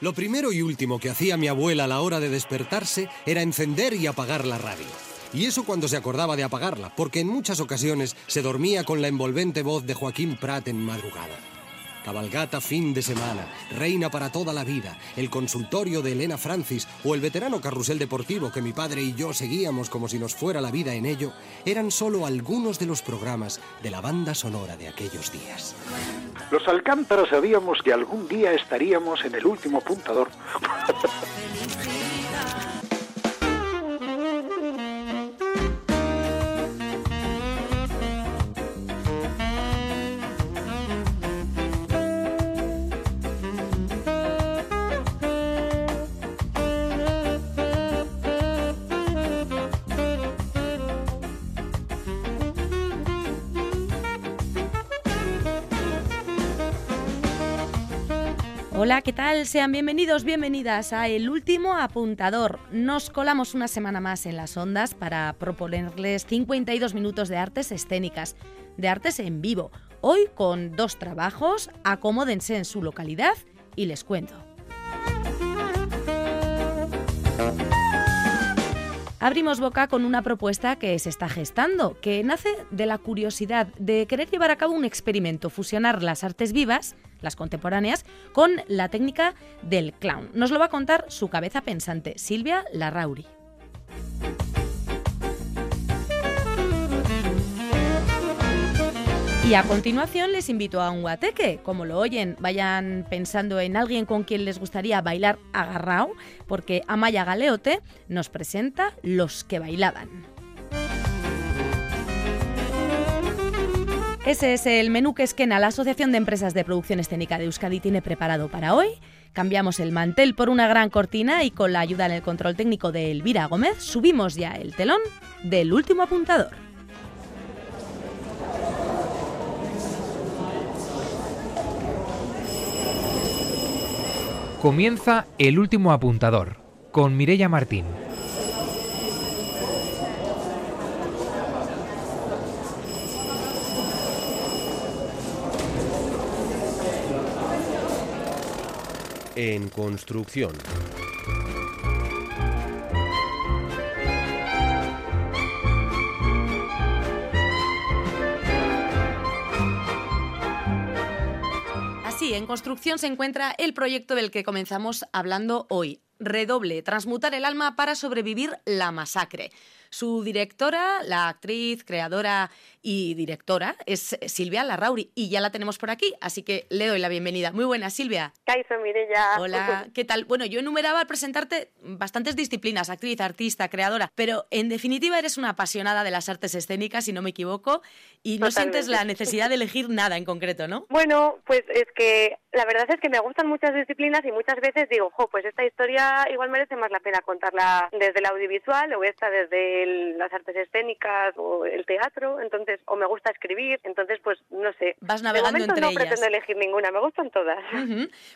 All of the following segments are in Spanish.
Lo primero y último que hacía mi abuela a la hora de despertarse era encender y apagar la radio. Y eso cuando se acordaba de apagarla, porque en muchas ocasiones se dormía con la envolvente voz de Joaquín Prat en madrugada. Cabalgata fin de semana, Reina para toda la vida, el consultorio de Elena Francis o el veterano carrusel deportivo que mi padre y yo seguíamos como si nos fuera la vida en ello, eran solo algunos de los programas de la banda sonora de aquellos días. Los Alcántara sabíamos que algún día estaríamos en el último puntador. ¿qué tal? Sean bienvenidos, bienvenidas a El Último Apuntador. Nos colamos una semana más en las ondas para proponerles 52 minutos de artes escénicas, de artes en vivo. Hoy con dos trabajos, acomódense en su localidad y les cuento. Abrimos boca con una propuesta que se está gestando, que nace de la curiosidad de querer llevar a cabo un experimento, fusionar las artes vivas, las contemporáneas, con la técnica del clown. Nos lo va a contar su cabeza pensante, Silvia Larrauri. Y a continuación les invito a un guateque. Como lo oyen, vayan pensando en alguien con quien les gustaría bailar agarrao, porque Amaya Galeote nos presenta Los que bailaban. Ese es el menú que Esquena, la Asociación de Empresas de Producción Escénica de Euskadi, tiene preparado para hoy. Cambiamos el mantel por una gran cortina y con la ayuda en el control técnico de Elvira Gómez subimos ya el telón del último apuntador. Comienza el último apuntador con Mirella Martín. En construcción. En construcción se encuentra el proyecto del que comenzamos hablando hoy. Redoble, transmutar el alma para sobrevivir la masacre. Su directora, la actriz, creadora y directora es Silvia Larrauri y ya la tenemos por aquí, así que le doy la bienvenida. Muy buena, Silvia. Kaiso, Mireya. Hola, ¿qué tal? Bueno, yo enumeraba al presentarte bastantes disciplinas, actriz, artista, creadora, pero en definitiva eres una apasionada de las artes escénicas, si no me equivoco, y no sientes la necesidad de elegir nada en concreto, ¿no? Bueno, pues es que la verdad es que me gustan muchas disciplinas y muchas veces digo, jo, pues esta historia igual merece más la pena contarla desde el audiovisual o esta desde el, las artes escénicas o el teatro, entonces, o me gusta escribir, entonces, pues no sé. Vas navegando de entre no ellas. pretendo elegir ninguna, me gustan todas.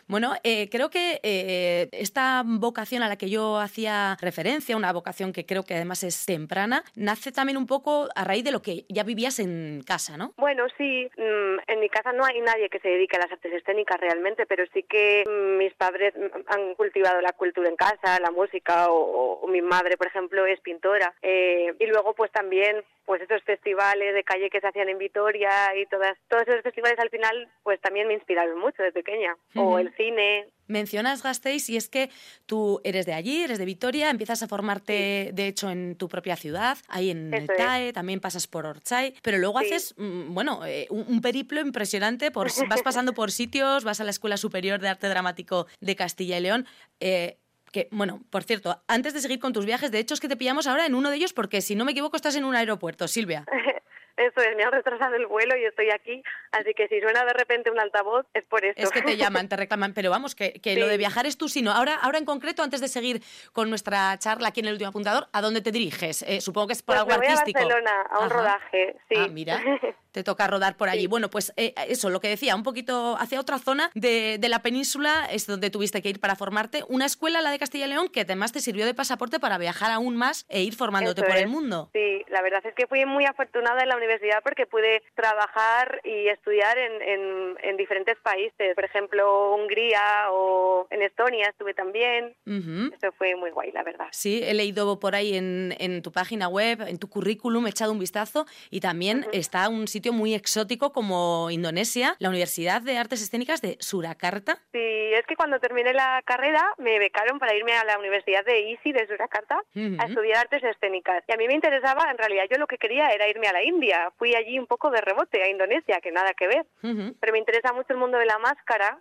Bueno, eh, creo que eh, esta vocación a la que yo hacía referencia, una vocación que creo que además es temprana, nace también un poco a raíz de lo que ya vivías en casa, ¿no? Bueno, sí, mm, en mi casa no hay nadie que se dedique a las artes escénicas realmente, pero sí que mm, mis padres han cultivado la cultura en casa, la música, o, o mi madre, por ejemplo, es pintora. Eh, y luego, pues también, pues esos festivales de calle que se hacían en Vitoria y todas, todos esos festivales al final, pues también me inspiraron mucho de pequeña. Ujú. O el cine, Mencionas Gasteiz y es que tú eres de allí, eres de Vitoria, empiezas a formarte de hecho en tu propia ciudad, ahí en Eso es. TAE, también pasas por Orchay, pero luego Sí. haces, mm, bueno, eh, un, un periplo impresionante, por, vas pasando por sitios, vas a la Escuela Superior de Arte Dramático de Castilla y León. eh, que, bueno, por cierto, antes de seguir con tus viajes, de hecho es que te pillamos ahora en uno de ellos porque si no me equivoco estás en un aeropuerto, Silvia. eso es, me han retrasado el vuelo y estoy aquí, así que si suena de repente un altavoz es por eso. Es que te llaman, te reclaman, pero vamos, que, que lo de viajar es tú, sino ahora, ahora en concreto, antes de seguir con nuestra charla aquí en el último apuntador, ¿a dónde te diriges? Eh, supongo que es por Pues algo me voy artístico. a Barcelona a un Ajá. rodaje, sí. Ah, mira, te toca rodar por allí. Sí. Bueno, pues eh, eso, lo que decía, un poquito hacia otra zona de, de la península es donde tuviste que ir para formarte. Una escuela, la de Castilla y León, que además te sirvió de pasaporte para viajar aún más e ir formándote Eso por el mundo. Sí, la verdad es que fui muy afortunada en la universidad porque pude trabajar y estudiar en, en, diferentes países, por ejemplo, Hungría o en Estonia estuve también. Eso fue muy guay, la verdad. Sí, he leído por ahí en, en tu página web, en tu currículum, he echado un vistazo y también está un sitio muy exótico como Indonesia, la Universidad de Artes Escénicas de Surakarta. Sí, es que cuando terminé la carrera me becaron para irme a la Universidad de ISI de Surakarta a estudiar artes escénicas. Y a mí me interesaba, en realidad yo lo que quería era irme a la India. Fui allí un poco de rebote a Indonesia, que nada que ver. Pero me interesa mucho el mundo de la máscara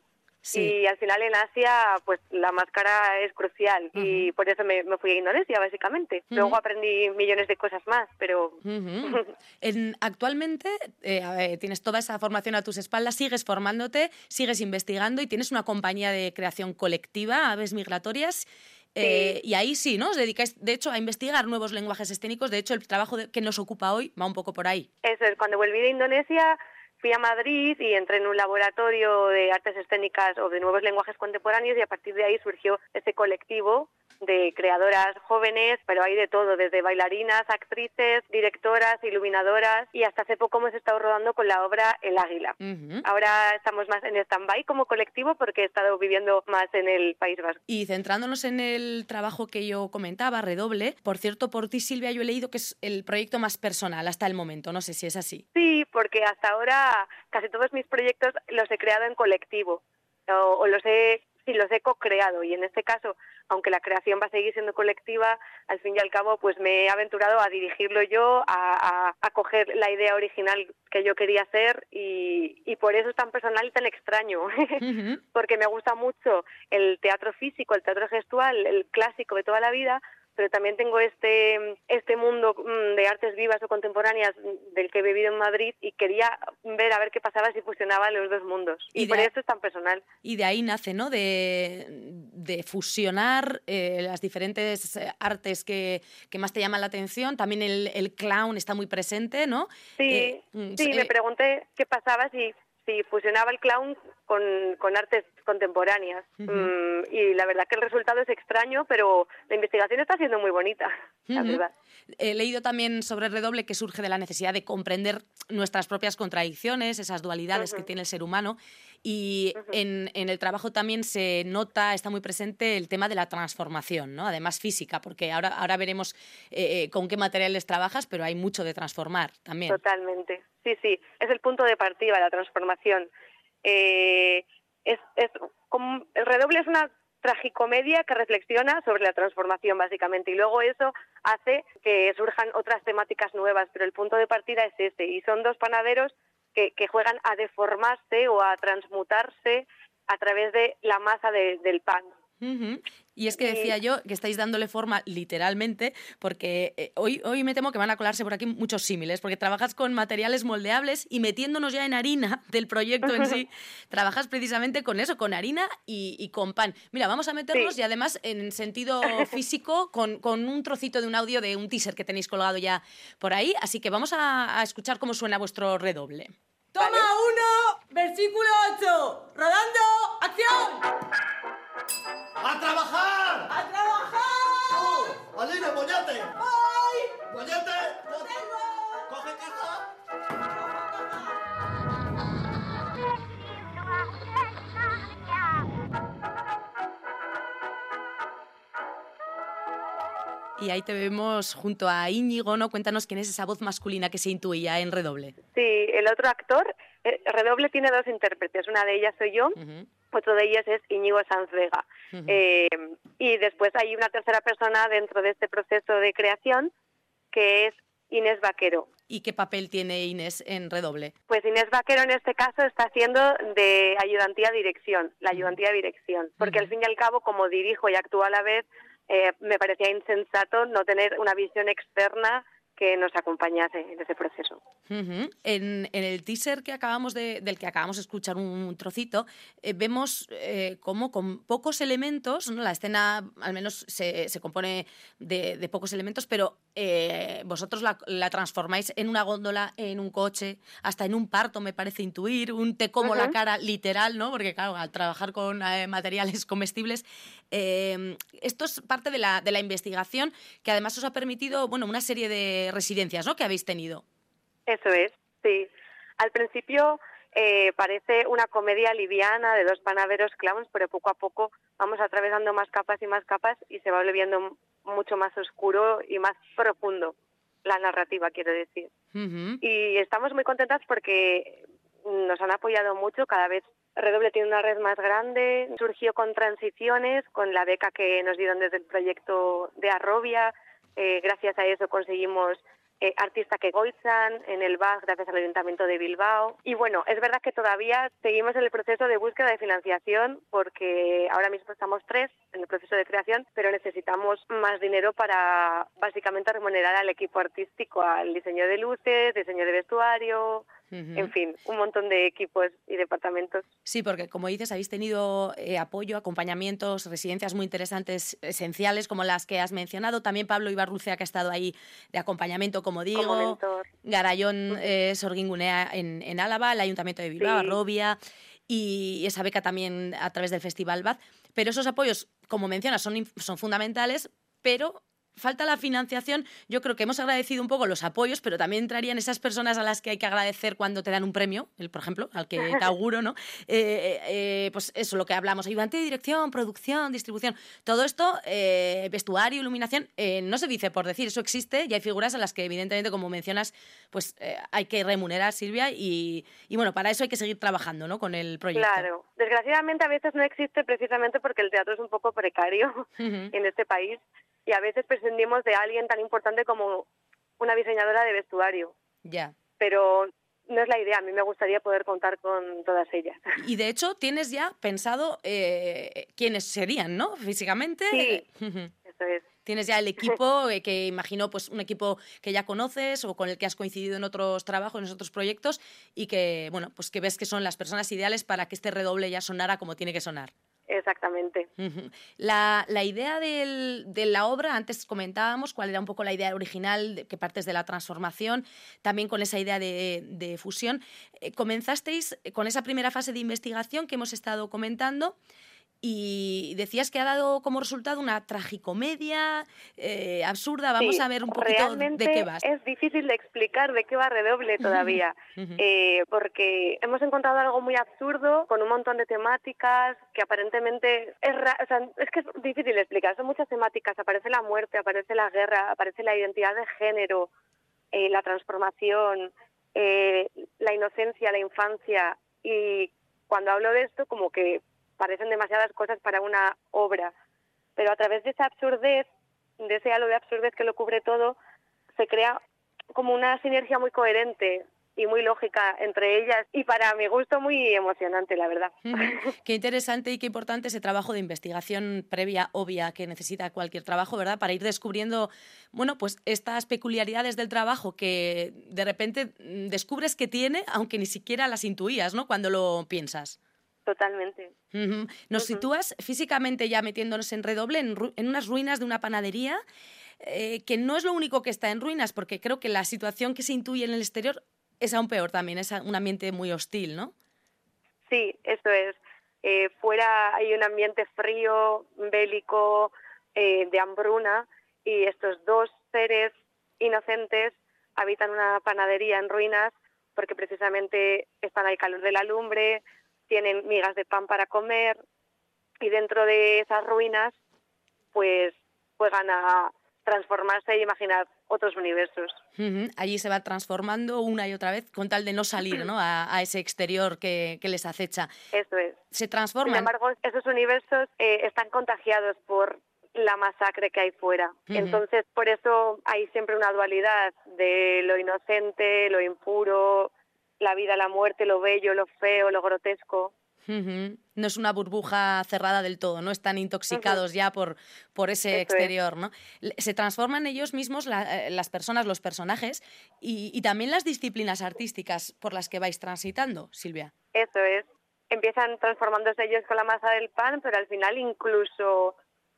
y al final en Asia, pues la máscara es crucial y por eso me, fui a Indonesia, básicamente. Luego aprendí millones de cosas más, pero... en, actualmente eh, tienes toda esa formación a tus espaldas, sigues formándote, sigues investigando y tienes una compañía de creación colectiva, Aves Migratorias. Eh, y ahí sí, ¿no? Os dedicáis, de hecho, a investigar nuevos lenguajes escénicos. De hecho, el trabajo que nos ocupa hoy va un poco por ahí. Eso es, cuando volví de Indonesia fui a Madrid y entré en un laboratorio de artes escénicas o de nuevos lenguajes contemporáneos y a partir de ahí surgió ese colectivo de creadoras jóvenes, pero hay de todo, desde bailarinas, actrices, directoras, iluminadoras y hasta hace poco hemos estado rodando con la obra El Águila. Ahora estamos más en stand-by como colectivo porque he estado viviendo más en el País Vasco. Y centrándonos en el trabajo que yo comentaba, Redoble, por cierto, por ti Silvia yo he leído que es el proyecto más personal hasta el momento, no sé si es así. Sí, porque hasta ahora casi todos mis proyectos los he creado en colectivo o, los he sí, los he co-creado. Y en este caso, aunque la creación va a seguir siendo colectiva, al fin y al cabo pues me he aventurado a dirigirlo yo, a, a, coger la idea original que yo quería hacer y, y por eso es tan personal y tan extraño, porque me gusta mucho el teatro físico, el teatro gestual, el clásico de toda la vida, pero también tengo este, este mundo mm, de artes vivas o contemporáneas del que he vivido en Madrid y quería ver a ver qué pasaba si fusionaba los dos mundos. Y, por eso es tan personal. Y de ahí nace, ¿no? De, de fusionar eh, las diferentes eh, artes que, que, más te llaman la atención. También el, el clown está muy presente, ¿no? Sí, eh, mm, sí, me pregunté qué pasaba si si fusionaba el clown con, con artes contemporáneas. Mm, y la verdad que el resultado es extraño, pero la investigación está siendo muy bonita, la verdad. He leído también sobre Redoble que surge de la necesidad de comprender nuestras propias contradicciones, esas dualidades que tiene el ser humano. Y en, en, el trabajo también se nota, está muy presente el tema de la transformación, ¿no? además física, porque ahora, ahora veremos eh, eh, con qué materiales trabajas, pero hay mucho de transformar también. Totalmente, sí, sí, es el punto de partida, la transformación. Eh, es, es como, el redoble es una tragicomedia que reflexiona sobre la transformación básicamente y luego eso hace que surjan otras temáticas nuevas, pero el punto de partida es ese y son dos panaderos que, que juegan a deformarse o a transmutarse a través de la masa del pan. Y es que decía yo que estáis dándole forma literalmente, porque eh, hoy, hoy me temo que van a colarse por aquí muchos símiles, porque trabajas con materiales moldeables y metiéndonos ya en harina del proyecto en sí, trabajas precisamente con eso, con harina y, con pan. Mira, vamos a meternos y además en sentido físico con, con, un trocito de un audio de un teaser que tenéis colgado ya por ahí, así que vamos a, escuchar cómo suena vuestro redoble. Toma uno, versículo 8, rodando, acción. ¡A trabajar! ¡A trabajar! ¡Tú! ¡Aline! ¡Voy! ¡Lo tengo! ¡Coge caja! Y ahí te vemos junto a Íñigo, ¿no? Cuéntanos quién es esa voz masculina que se intuía en Redoble. Sí, el otro actor, eh, Redoble tiene dos intérpretes, una de ellas soy yo, otro de ellos es Íñigo Sanz Vega. Eh, y después hay una tercera persona dentro de este proceso de creación que es Inés Vaquero. ¿Y qué papel tiene Inés en Redoble? Pues Inés Vaquero en este caso está haciendo de ayudantía dirección, la ayudantía dirección, porque al fin y al cabo, como dirijo y actúo a la vez, eh, me parecía insensato no tener una visión externa que nos acompañase en ese proceso. en, en, el teaser que acabamos de, del que acabamos de escuchar un trocito, eh, vemos eh, cómo con pocos elementos, ¿no? la escena al menos se, se compone de, de, pocos elementos, pero eh, vosotros la, la, transformáis en una góndola, en un coche, hasta en un parto, me parece intuir, un te como la cara literal, ¿no? Porque claro, al trabajar con materiales comestibles, esto es parte de la, de la investigación que además os ha permitido, bueno, una serie de residencias ¿no? que habéis tenido. Eso es, sí. Al principio eh, parece una comedia liviana de dos panaderos clowns, pero poco a poco vamos atravesando más capas y más capas y se va volviendo mucho más oscuro y más profundo la narrativa, quiero decir. Y estamos muy contentas porque nos han apoyado mucho, cada vez Redoble tiene una red más grande, surgió con transiciones, con la beca que nos dieron desde el proyecto de Arrobia, eh, gracias a eso conseguimos eh, que Goizan en el BAG gracias al Ayuntamiento de Bilbao. Y bueno, es verdad que todavía seguimos en el proceso de búsqueda de financiación porque ahora mismo estamos tres en el proceso de creación, pero necesitamos más dinero para básicamente remunerar al equipo artístico, al diseño de luces, diseño de vestuario, En fin, un montón de equipos y departamentos. Sí, porque como dices, habéis tenido eh, apoyo, acompañamientos, residencias muy interesantes, esenciales, como las que has mencionado. También Pablo Ibarrucea, que ha estado ahí de acompañamiento, como digo. Como mentor. Garayón eh, Sorgingunea en, en Álava, el Ayuntamiento de Bilbao, Sí. Y esa beca también a través del Festival Baz. Pero esos apoyos, como mencionas, son, son fundamentales, pero falta la financiación. Yo creo que hemos agradecido un poco los apoyos, pero también entrarían esas personas a las que hay que agradecer cuando te dan un premio, el, por ejemplo, al que te auguro, ¿no? Eh, eh, pues eso, lo que hablamos, ayudante de dirección, producción, distribución, todo esto, eh, vestuario, iluminación, eh, no se dice por decir, eso existe y hay figuras a las que evidentemente, como mencionas, pues hay que remunerar, Silvia, y, y bueno, para eso hay que seguir trabajando, ¿no? Con el proyecto. Claro, desgraciadamente a veces no existe precisamente porque el teatro es un poco precario en este país y a veces prescindimos de alguien tan importante como una diseñadora de vestuario, Ya. pero no es la idea, a mí me gustaría poder contar con todas ellas. Y de hecho, tienes ya pensado eh, quiénes serían, ¿no? Físicamente. Sí. Eso es. Tienes ya el equipo eh, que imagino, pues un equipo que ya conoces o con el que has coincidido en otros trabajos, en otros proyectos y que, bueno, pues que ves que son las personas ideales para que este redoble ya sonara como tiene que sonar. Exactamente. La, la idea del- de la obra, antes comentábamos cuál era un poco la idea original, de, que partes de la transformación, también con esa idea de, fusión. Eh, comenzasteis con esa primera fase de investigación que hemos estado comentando y decías que ha dado como resultado una tragicomedia eh, absurda. Vamos Sí, a ver un poquito realmente de qué vas. Es difícil de explicar de qué va redoble todavía, eh, porque hemos encontrado algo muy absurdo con un montón de temáticas que aparentemente es, ra- o sea, es que es difícil de explicar. Son muchas temáticas. Aparece la muerte, aparece la guerra, aparece la identidad de género, eh, la transformación, eh, la inocencia, la infancia y cuando hablo de esto como que parecen demasiadas cosas para una obra, pero a través de esa absurdez, de ese halo de absurdez que lo cubre todo, se crea como una sinergia muy coherente y muy lógica entre ellas y para mi gusto muy emocionante, la verdad. Qué interesante y qué importante ese trabajo de investigación previa, obvia, que necesita cualquier trabajo, ¿verdad? Para ir descubriendo, bueno, pues estas peculiaridades del trabajo que de repente mm, descubres que tiene, aunque ni siquiera las intuías, ¿no? Cuando lo piensas. Totalmente. Nos sitúas físicamente ya metiéndonos en redoble, en, ru- en unas ruinas de una panadería, eh, que no es lo único que está en ruinas, porque creo que la situación que se intuye en el exterior es aún peor también, es un ambiente muy hostil, ¿no? Sí, eso es. Eh, fuera hay un ambiente frío, bélico, eh, de hambruna, y estos dos seres inocentes habitan una panadería en ruinas porque precisamente están al calor de la lumbre, tienen migas de pan para comer, y dentro de esas ruinas, pues juegan a transformarse y imaginar otros universos. Allí se va transformando una y otra vez con tal de no salir ¿no? a, a ese exterior que, que les acecha. Eso es. Se Sin transforman. embargo, esos universos eh, están contagiados por la masacre que hay fuera. Entonces, por eso hay siempre una dualidad de lo inocente, lo impuro, la vida, la muerte, lo bello, lo feo, lo grotesco. No es una burbuja cerrada del todo, no están intoxicados ya por, por ese Eso es. exterior. ¿no? Se transforman ellos mismos, la- eh, las personas, los personajes, y, y también las disciplinas artísticas por las que vais transitando, Silvia. Eso es. Empiezan transformándose ellos con la masa del pan, pero al final incluso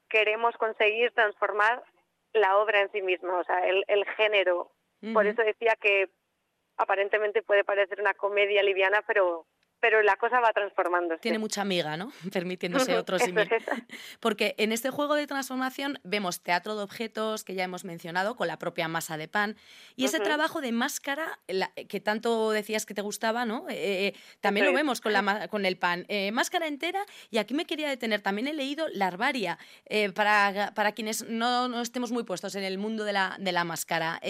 queremos conseguir transformar la obra en sí misma, o sea, el, el género. Por eso decía que aparentemente puede parecer una comedia liviana, pero pero la cosa va transformándose. Tiene mucha amiga, ¿no? Permitiéndose otro Eso símil. es. Porque en este juego de transformación vemos teatro de objetos que ya hemos mencionado con la propia masa de pan y ese Ujú. trabajo de máscara la- que tanto decías que te gustaba, ¿no? Eh, eh, también lo vemos con, la, con el pan. Eh, máscara entera y aquí me quería detener. También he leído larvaria eh, para, para quienes no, no estemos muy puestos en el mundo de la, de la máscara.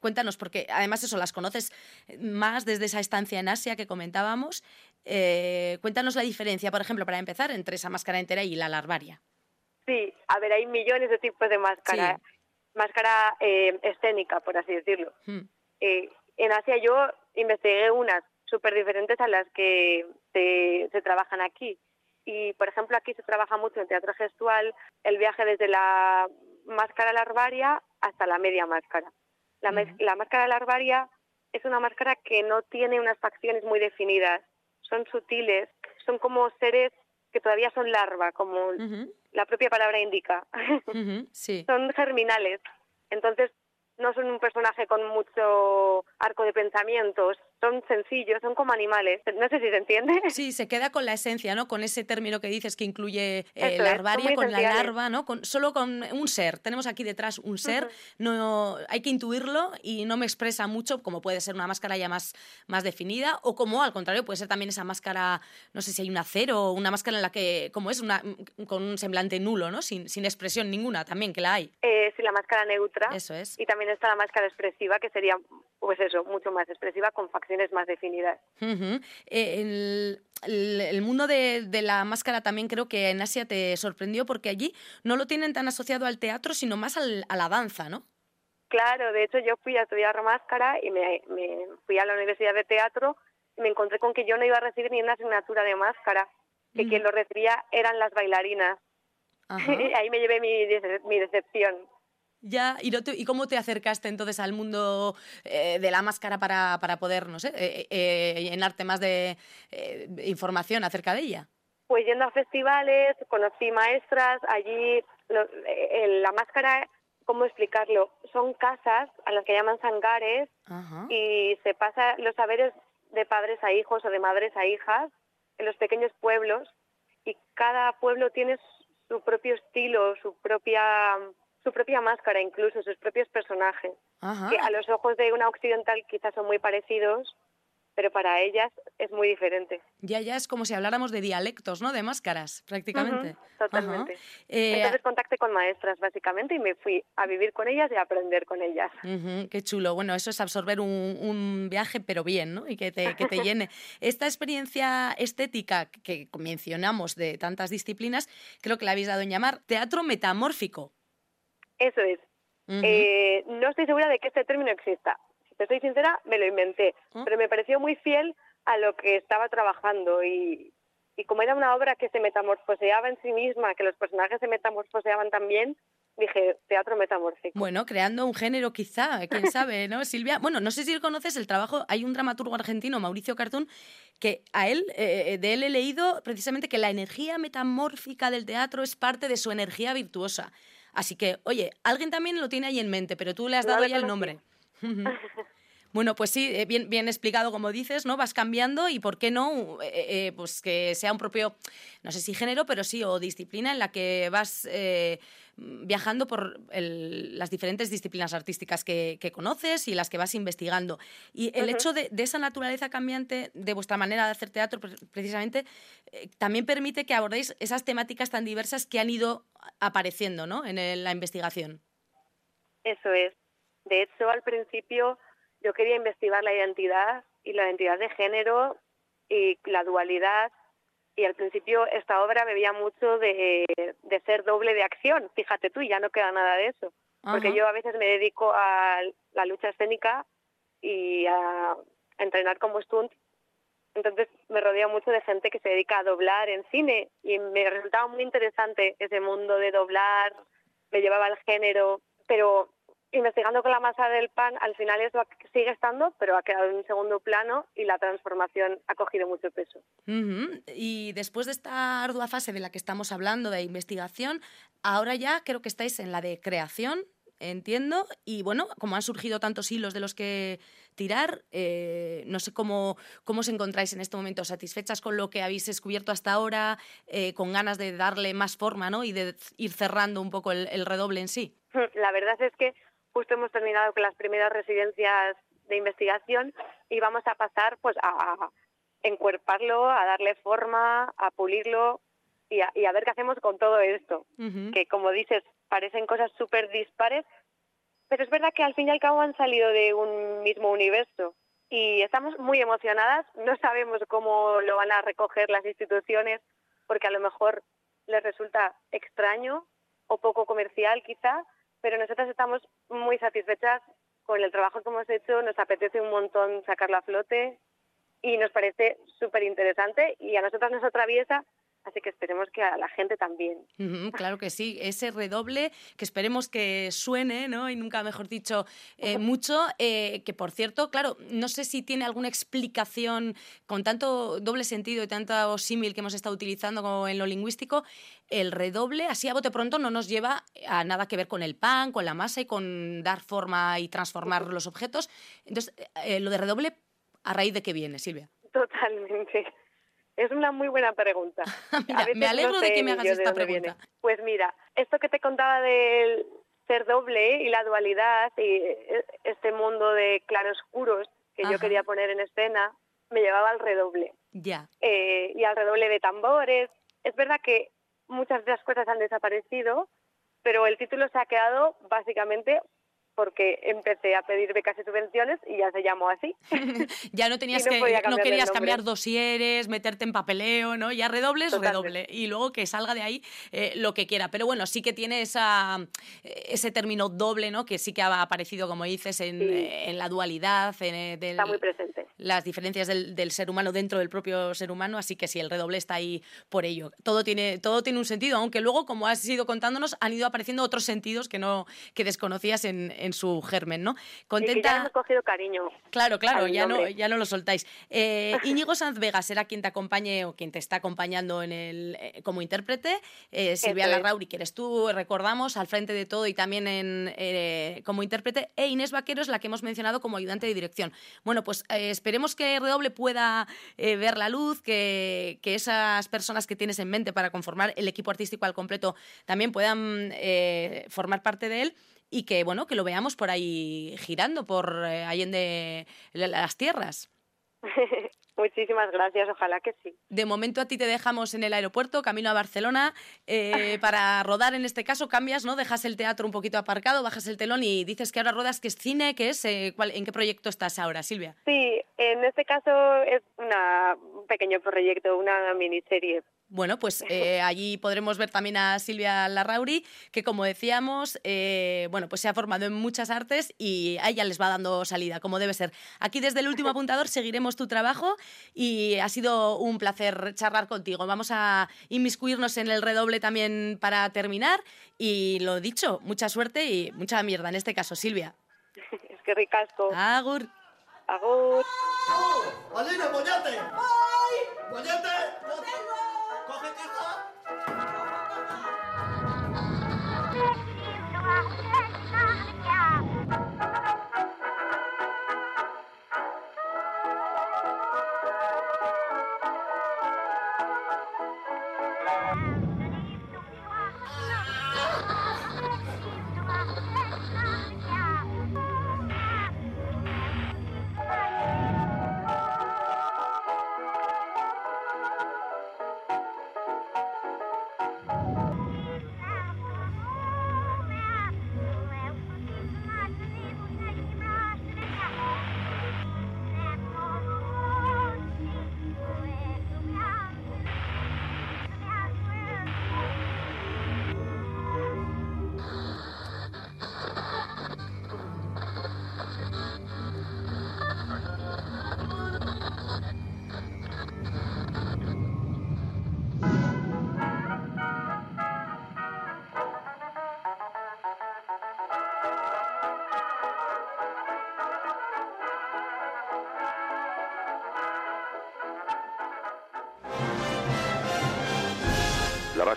Cuéntanos, porque además eso, las conoces más desde esa estancia en Asia que comentábamos. Eh, cuéntanos la diferencia, por ejemplo, para empezar, entre esa máscara entera y la larvaria. Sí, a ver, hay millones de tipos de máscara. Máscara eh, escénica, por así decirlo. Hmm. Eh, en Asia yo investigué unas súper diferentes a las que se, se trabajan aquí. Y, por ejemplo, aquí se trabaja mucho en teatro gestual el viaje desde la máscara larvaria hasta la media máscara. La máscara larvaria es una máscara que no tiene unas facciones muy definidas. Son sutiles, son como seres que todavía son larva, como la propia palabra indica. sí. son germinales. Entonces, no son un personaje con mucho arco de pensamientos, son sencillos, son como animales. No sé si se entiende. Sí, se queda con la esencia, ¿no? Con ese término que dices que incluye eh, Eso son larvaria, con la larva, ¿no? Con, solo con un ser. Tenemos aquí detrás un ser, no, hay que intuirlo y no me expresa mucho, como puede ser una máscara ya más, más definida, o como al contrario, puede ser también esa máscara, no sé si hay un acero, una máscara en la que, como es, una, con un semblante nulo, ¿no? Sin, sin expresión ninguna, también que la hay. Eh, sí, la máscara neutra. Eso es. Y también está la máscara expresiva, que sería, pues eso, mucho más expresiva, con facciones más definidas. Ujú. Eh, el, el- el mundo de, de la máscara también creo que en Asia te sorprendió porque allí no lo tienen tan asociado al teatro, sino más al- a la danza, ¿no? Claro, de hecho yo fui a estudiar máscara y me, me fui a la Universidad de Teatro y me encontré con que yo no iba a recibir ni una asignatura de máscara, que Ujú. quien lo recibía eran las bailarinas. Ajá. Ahí me llevé mi, mi decepción. Ya, ¿y, no te- ¿y cómo te acercaste entonces al mundo eh, de la máscara para, para poder, no sé, eh, eh, llenarte más de eh, información acerca de ella? Pues yendo a festivales, conocí maestras, allí lo- eh, la máscara, ¿cómo explicarlo? Son casas a las que llaman sangares Ajá. y se pasa los saberes de padres a hijos o de madres a hijas en los pequeños pueblos y cada pueblo tiene su propio estilo, su propia su propia máscara incluso, sus propios personajes, Ajá. que a los ojos de una occidental quizás son muy parecidos, pero para ellas es muy diferente. Ya, ya es como si habláramos de dialectos, ¿no? De máscaras, prácticamente. Totalmente. Eh, Entonces contacté con maestras básicamente y me fui a vivir con ellas y a aprender con ellas. Ujú, qué chulo. Bueno, eso es absorber un, un viaje, pero bien, ¿no? Y que te, que te llene. Esta experiencia estética que mencionamos de tantas disciplinas, creo que la habéis dado en llamar teatro metamórfico. Eso es. Eh, no estoy segura de que este término exista. Si te soy sincera, me lo inventé, Ah. pero me pareció muy fiel a lo que estaba trabajando y, y como era una obra que se metamorfoseaba en sí misma, que los personajes se metamorfoseaban también, dije, teatro metamórfico. Bueno, creando un género quizá, quién sabe, ¿no? Silvia, bueno, no sé si conoces el trabajo, hay un dramaturgo argentino, Mauricio Cartún, que a él, eh, de él he leído precisamente que la energía metamórfica del teatro es parte de su energía virtuosa. Así que, oye, alguien también lo tiene ahí en mente, pero tú le has No dado lo ya el nombre. Bueno, pues sí, eh, bien, bien explicado como dices, ¿no? Vas cambiando y por qué no, Eh, eh, pues que sea un propio, no sé si género, pero sí, o disciplina en la que vas eh, viajando por el- las diferentes disciplinas artísticas que, que conoces y las que vas investigando. Y el hecho de, de esa naturaleza cambiante de vuestra manera de hacer teatro, pre- precisamente, eh, también permite que abordéis esas temáticas tan diversas que han ido apareciendo, ¿no? En el- la investigación. Eso es. De hecho, al principio yo quería investigar la identidad y la identidad de género y la dualidad. Y al principio esta obra bebía mucho de, de ser doble de acción. Fíjate tú, y ya no queda nada de eso. Porque yo a veces me dedico a la lucha escénica y a, a entrenar como stunt. Entonces me rodeo mucho de gente que se dedica a doblar en cine y me resultaba muy interesante ese mundo de doblar, me llevaba al género, pero investigando con la masa del pan, al final eso sigue estando, pero ha quedado en un segundo plano y la transformación ha cogido mucho peso. Y después de esta ardua fase de la que estamos hablando de investigación, ahora ya creo que estáis en la de creación entiendo. Y bueno, como han surgido tantos hilos de los que tirar, eh, no sé cómo, cómo os encontráis en este momento, satisfechas con lo que habéis descubierto hasta ahora, eh, con ganas de darle más forma ¿no? y de ir cerrando un poco el, el redoble en sí. La verdad es que justo hemos terminado con las primeras residencias de investigación y vamos a pasar pues a, encuerparlo, a darle forma, a pulirlo y a, y a ver qué hacemos con todo esto. Que como dices, parecen cosas súper dispares, pero es verdad que al fin y al cabo han salido de un mismo universo. Y estamos muy emocionadas, no sabemos cómo lo van a recoger las instituciones, porque a lo mejor les resulta extraño o poco comercial quizá, pero nosotras estamos muy satisfechas con el trabajo que hemos hecho, nos apetece un montón sacarlo a flote y nos parece súper interesante y a nosotras nos atraviesa, así que esperemos que a la gente también. Claro que sí, ese redoble que esperemos que suene, ¿no? Y nunca mejor dicho eh, mucho, eh, que por cierto, claro, no sé si tiene alguna explicación con tanto doble sentido y tanto símil que hemos estado utilizando como en lo lingüístico, el redoble, así a bote pronto, no nos lleva a nada que ver con el pan, con la masa y con dar forma y transformar los objetos. Entonces, eh, lo de redoble, ¿a raíz de qué viene, Silvia? Totalmente. Es una muy buena pregunta. Mira, A veces me alegro no de que me hagas esta pregunta. viene. Pues mira, esto que te contaba del ser doble y la dualidad y eh, este mundo de claroscuros que Ajá. yo quería poner en escena, me llevaba al redoble. Ya. eh, y al redoble de tambores. Es verdad que muchas de las cosas han desaparecido, pero el título se ha quedado básicamente porque empecé a pedir becas y subvenciones y ya se llamó así. ya no tenías no que no querías cambiar dosieres, meterte en papeleo, ¿no? Ya redobles, Totalmente. redoble y luego que salga de ahí eh, lo que quiera. Pero bueno, sí que tiene esa eh, ese término doble, ¿no? Que sí que ha aparecido, como dices, en, Sí. eh, en la dualidad, en, eh, del- Está muy presente. Las diferencias del, del ser humano dentro del propio ser humano, así que sí, el redoble está ahí por ello. Todo tiene, todo tiene un sentido, aunque luego, como has ido contándonos, han ido apareciendo otros sentidos que no que desconocías en, en su germen, ¿no? Y que ya Contenta. hemos cogido cariño. Claro, claro, ya no, ya no lo soltáis. Eh, Íñigo Sanz Vega será quien te acompañe o quien te está acompañando en el, eh, como intérprete. Eh, Silvia. Larrauri, que eres tú, recordamos, al frente de todo y también en, eh, como intérprete. E Inés Vaquero es la que hemos mencionado como ayudante de dirección. Bueno, pues eh, esperemos que Redoble pueda eh, ver la luz, que, que esas personas que tienes en mente para conformar el equipo artístico al completo también puedan eh, formar parte de él y que bueno que lo veamos por ahí girando por eh, Allende la- las tierras. Muchísimas gracias, ojalá que sí. De momento a ti te dejamos en el aeropuerto, camino a Barcelona, eh, para rodar en este caso cambias, ¿no? Dejas el teatro un poquito aparcado, bajas el telón y dices que ahora rodas, que es cine, que es, eh, ¿cuál- ¿en qué proyecto estás ahora, Silvia? Sí, en este caso es una, un pequeño proyecto, una miniserie. Bueno, pues eh, allí podremos ver también a Silvia Larrauri, que como decíamos, eh, bueno, pues se ha formado en muchas artes y a ella les va dando salida, como debe ser. Aquí desde el último apuntador seguiremos tu trabajo y ha sido un placer charlar contigo. Vamos a inmiscuirnos en el redoble también para terminar y lo dicho, mucha suerte y mucha mierda en este caso, Silvia. Es que ricasco. Agur. Agur. ¡Alina,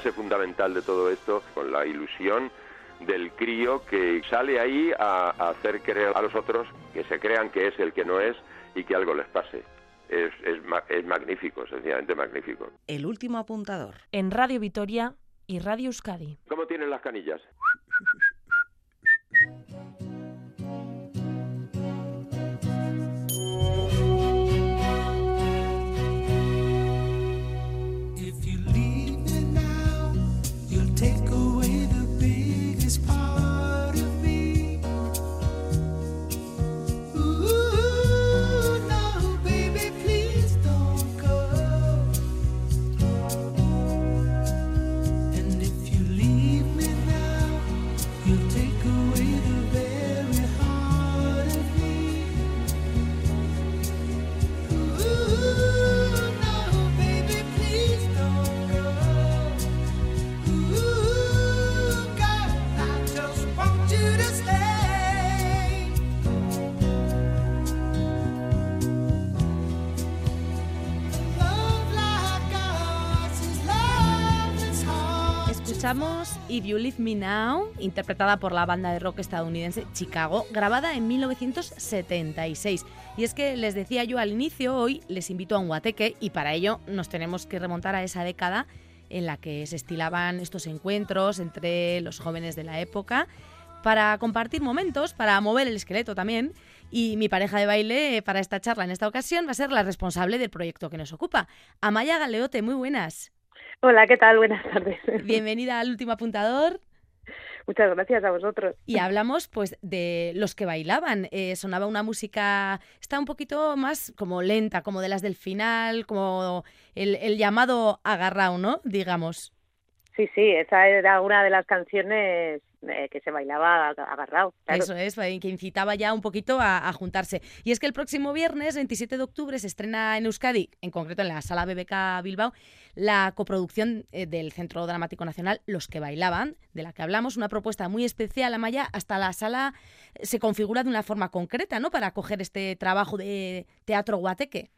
base fundamental de todo esto, con la ilusión del crío que sale ahí a, a hacer creer a los otros que se crean que es el que no es y que algo les pase. Es, es, ma- es magnífico, sencillamente magnífico. El último apuntador. En Radio Vitoria y Radio Euskadi. ¿Cómo tienen las canillas? If You Leave Me Now, interpretada por la banda de rock estadounidense Chicago, grabada en 1976. Y es que les decía yo al inicio, hoy les invito a un guateque y para ello nos tenemos que remontar a esa década en la que se estilaban estos encuentros entre los jóvenes de la época para compartir momentos, para mover el esqueleto también. Y mi pareja de baile para esta charla en esta ocasión va a ser la responsable del proyecto que nos ocupa. Amaya Galeote, muy buenas. Hola, ¿qué tal? Buenas tardes. Bienvenida al último apuntador. Muchas gracias a vosotros. Y hablamos pues de los que bailaban. Eh, sonaba una música, está un poquito más como lenta, como de las del final, como el, el llamado agarrao, ¿no? Digamos. Sí, sí, esa era una de las canciones eh, que se bailaba ag- agarrado. Eso es, eh, que incitaba ya un poquito a, a juntarse. Y es que el próximo viernes, 27 de octubre, se estrena en Euskadi, en concreto en la Sala BBK Bilbao, la coproducción eh, del Centro Dramático Nacional Los que Bailaban, de la que hablamos, una propuesta muy especial, Amaya. Hasta la sala se configura de una forma concreta, ¿no?, para acoger este trabajo de teatro guateque.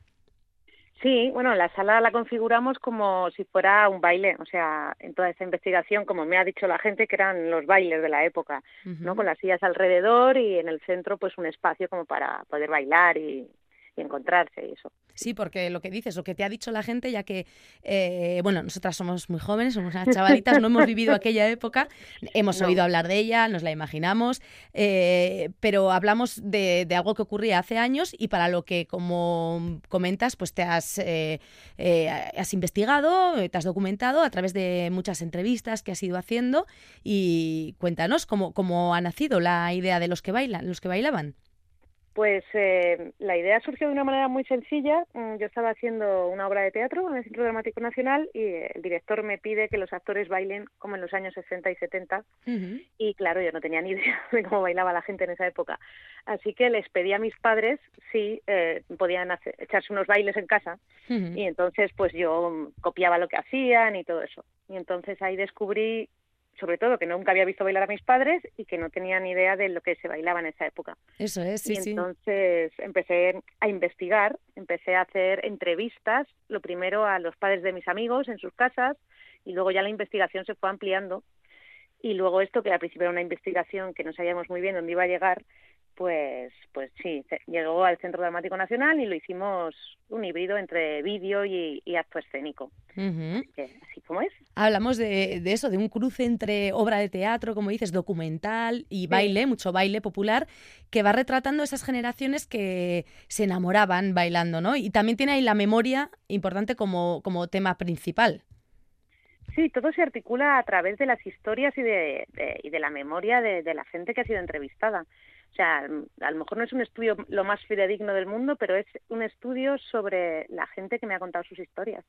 Sí, bueno, la sala la configuramos como si fuera un baile, o sea, en toda esta investigación, como me ha dicho la gente, que eran los bailes de la época, ¿no? Con las sillas alrededor y en el centro, pues un espacio como para poder bailar y, y encontrarse y eso. Sí, porque lo que dices, lo que te ha dicho la gente, ya que, eh, bueno, nosotras somos muy jóvenes, somos unas chavalitas, no hemos vivido aquella época, hemos No. oído hablar de ella, nos la imaginamos, eh, pero hablamos de, de algo que ocurría hace años y para lo que, como comentas, pues te has, eh, eh, has investigado, te has documentado a través de muchas entrevistas que has ido haciendo y cuéntanos cómo, cómo ha nacido la idea de los que bailan, los que bailaban. Pues eh, la idea surgió de una manera muy sencilla. Mm, Yo estaba haciendo una obra de teatro en el Centro Dramático Nacional y eh, el director me pide que los actores bailen como en los años 60 y 70 y claro, yo no tenía ni idea de cómo bailaba la gente en esa época. Así que les pedí a mis padres si eh, podían hacer- echarse unos bailes en casa y entonces pues yo mm, copiaba lo que hacían y todo eso. Y entonces ahí descubrí sobre todo que nunca había visto bailar a mis padres y que no tenía ni idea de lo que se bailaba en esa época. Eso es, sí, y sí. entonces empecé a investigar, empecé a hacer entrevistas, lo primero a los padres de mis amigos en sus casas y luego ya la investigación se fue ampliando y luego esto que al principio era una investigación que no sabíamos muy bien dónde iba a llegar, pues pues sí, llegó al Centro Dramático Nacional y lo hicimos un híbrido entre vídeo y, y acto escénico, que así como es. Hablamos de, de eso, de un cruce entre obra de teatro, como dices, documental y baile, mucho baile popular, que va retratando esas generaciones que se enamoraban bailando, ¿no? Y también tiene ahí la memoria importante como, como tema principal. Sí, todo se articula a través de las historias y de, de- y de la memoria de, de la gente que ha sido entrevistada. O sea, a lo mejor no es un estudio lo más fidedigno del mundo, pero es un estudio sobre la gente que me ha contado sus historias.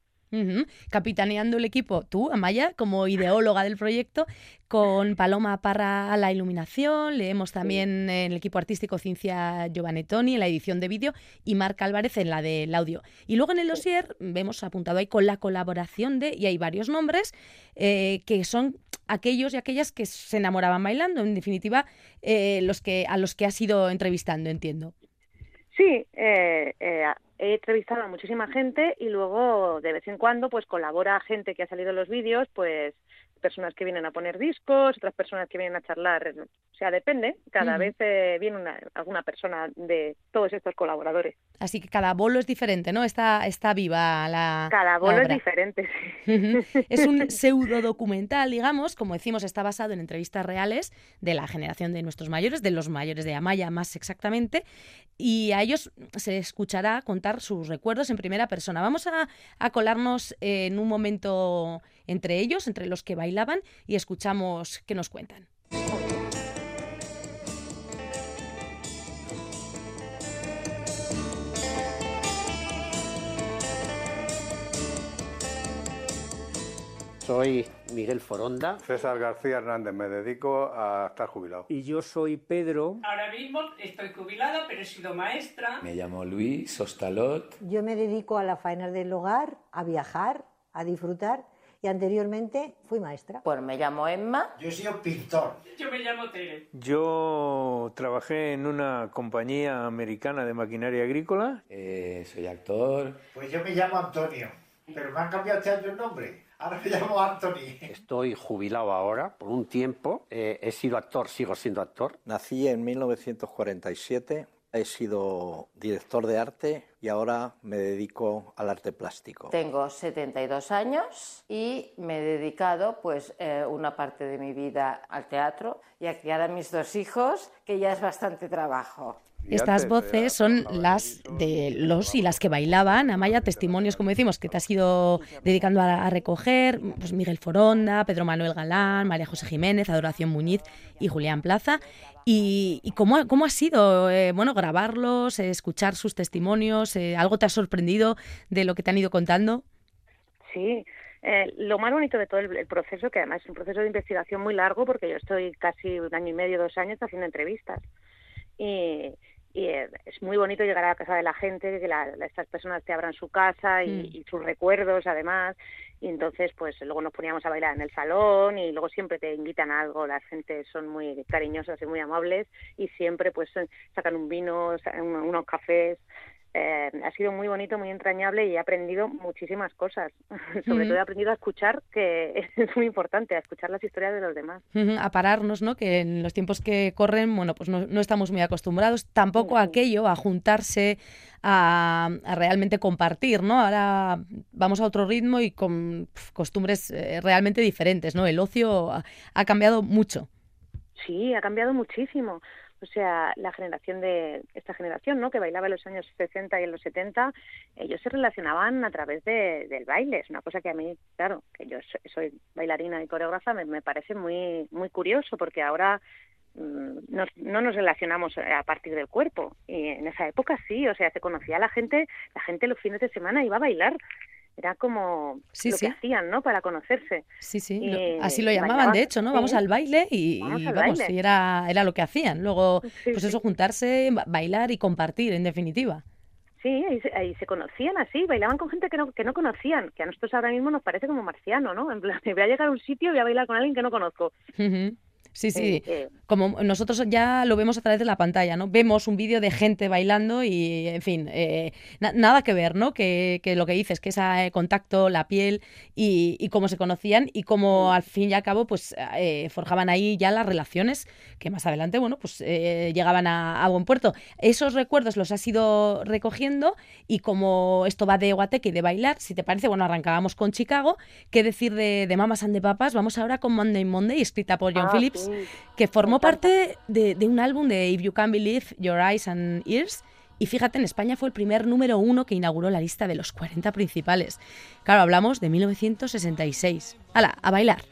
Capitaneando el equipo, tú, Amaya, como ideóloga del proyecto, con Paloma Parra a la iluminación, leemos también en el equipo artístico Cincia Giovanettoni en la edición de vídeo y Marc Álvarez en la del audio. Y luego en el dossier vemos apuntado ahí con la colaboración de, y hay varios nombres, eh, que son aquellos y aquellas que se enamoraban bailando, en definitiva, eh, los que, a los que has ido entrevistando, entiendo. Sí, eh, eh, he entrevistado a muchísima gente y luego de vez en cuando pues colabora gente que ha salido en los vídeos, pues personas que vienen a poner discos, otras personas que vienen a charlar. O sea, depende. Cada vez eh, viene una, alguna persona de todos estos colaboradores. Así que cada bolo es diferente, ¿no? Está, está viva la. Cada la bolo es diferente. Es un pseudo documental, digamos, como decimos, está basado en entrevistas reales de la generación de nuestros mayores, de los mayores de Amaya más exactamente, y a ellos se escuchará contar sus recuerdos en primera persona. Vamos a, a colarnos en un momento entre ellos, entre los que bailaban, y escuchamos qué nos cuentan. Soy Miguel Foronda. César García Hernández, me dedico a estar jubilado. Y yo soy Pedro. Ahora mismo estoy jubilada, pero he sido maestra. Me llamo Luis Ostalot. Yo me dedico a la faena del hogar, a viajar, a disfrutar y anteriormente fui maestra. Pues me llamo Emma. Yo he sido pintor. Yo me llamo Tere. Yo trabajé en una compañía americana de maquinaria agrícola. Eh, soy actor. Pues yo me llamo Antonio, pero me han cambiado este año el nombre. Ahora me llamo Anthony. Estoy jubilado ahora por un tiempo. Eh, he sido actor, sigo siendo actor. Nací en 1947. He sido director de arte y ahora me dedico al arte plástico. Tengo 72 años y me he dedicado pues eh, una parte de mi vida al teatro y a criar a mis dos hijos, que ya es bastante trabajo. Estas voces son las de los y las que bailaban. Amaya, testimonios, como decimos, que te has ido dedicando a, a recoger. Pues Miguel Foronda, Pedro Manuel Galán, María José Jiménez, Adoración Muñiz y Julián Plaza. ¿Y, y cómo, ha- cómo ha sido eh, bueno, grabarlos, eh, escuchar sus testimonios? eh, ¿Algo te ha sorprendido de lo que te han ido contando? Sí, eh, lo más bonito de todo el, el proceso, que además es un proceso de investigación muy largo, porque yo estoy casi un año y medio, dos años haciendo entrevistas. Y, y, eh, es muy bonito llegar a la casa de la gente, que la- la- estas personas te abran su casa y, Mm. y sus recuerdos además. Y entonces, pues luego nos poníamos a bailar en el salón y luego siempre te invitan a algo. La gente son muy cariñosas y muy amables y siempre pues eh, sacan un vino, unos cafés. Eh, ha sido muy bonito, muy entrañable y he aprendido muchísimas cosas. Sobre todo he aprendido a escuchar, que es muy importante, a escuchar las historias de los demás. A pararnos, ¿no? Que en los tiempos que corren, bueno, pues no, no estamos muy acostumbrados tampoco a aquello, a juntarse, a, a realmente compartir, ¿no? Ahora vamos a otro ritmo y con pf, costumbres eh, realmente diferentes, ¿no? El ocio ha, ha cambiado mucho. Sí, ha cambiado muchísimo. O sea, la generación de esta generación, ¿no? Que bailaba en los años 60 y en los 70, ellos se relacionaban a través de, del baile. Es una cosa que a mí, claro, que yo so- soy bailarina y coreógrafa, me, parece muy muy curioso porque ahora mm, nos- no nos relacionamos a partir del cuerpo y en esa época sí, o sea, se conocía a la gente, la gente los fines de semana iba a bailar. Era como Sí, lo sí. que hacían, ¿no? Para conocerse. Sí, sí, lo- así lo bailaban- llamaban, de hecho, ¿no? Vamos sí. al baile y, Vamos y al vamos, baile. y era, era lo que hacían. Luego, pues eso, juntarse, ba- bailar y compartir, en definitiva. Sí, ahí se, ahí se conocían así, bailaban con gente que no, que no conocían, que a nosotros ahora mismo nos parece como marciano, ¿no? En plan, voy a llegar a un sitio y voy a bailar con alguien que no conozco. Ujú. Sí, sí. Eh, eh, Como nosotros ya lo vemos a través de la pantalla, ¿no? Vemos un vídeo de gente bailando y, en fin, eh, na- nada que ver, ¿no? Que, que lo que dices, que ese contacto, la piel y, y cómo se conocían y cómo al fin y al cabo, pues, eh, forjaban ahí ya las relaciones que más adelante, bueno, pues eh, llegaban a, a buen puerto. Esos recuerdos los has ido recogiendo y como esto va de guateque y de bailar, si te parece, bueno, arrancábamos con Chicago. ¿Qué decir de, de Mamas and the Papas? Vamos ahora con Monday Monday, escrita por John Ah, Phillips, sí. que formó parte de, de un álbum de If You Can Believe Your Eyes and Ears. Y fíjate, en España fue el primer número uno que inauguró la lista de los 40 principales. Claro, hablamos de 1966. ¡Hala, a bailar!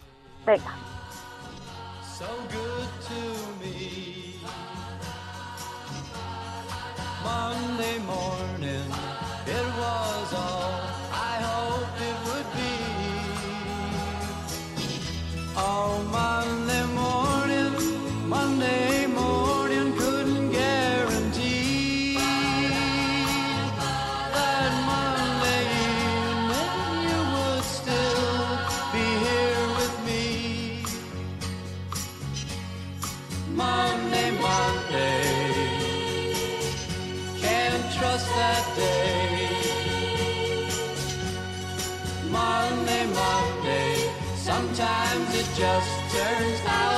Venga. Just turns out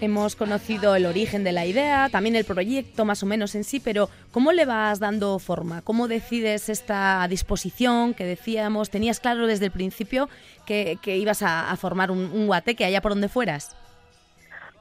Hemos conocido el origen de la idea, también el proyecto más o menos en sí, pero ¿cómo le vas dando forma? ¿Cómo decides esta disposición que decíamos? ¿Tenías claro desde el principio que, ibas a, formar un, un guateque allá por donde fueras?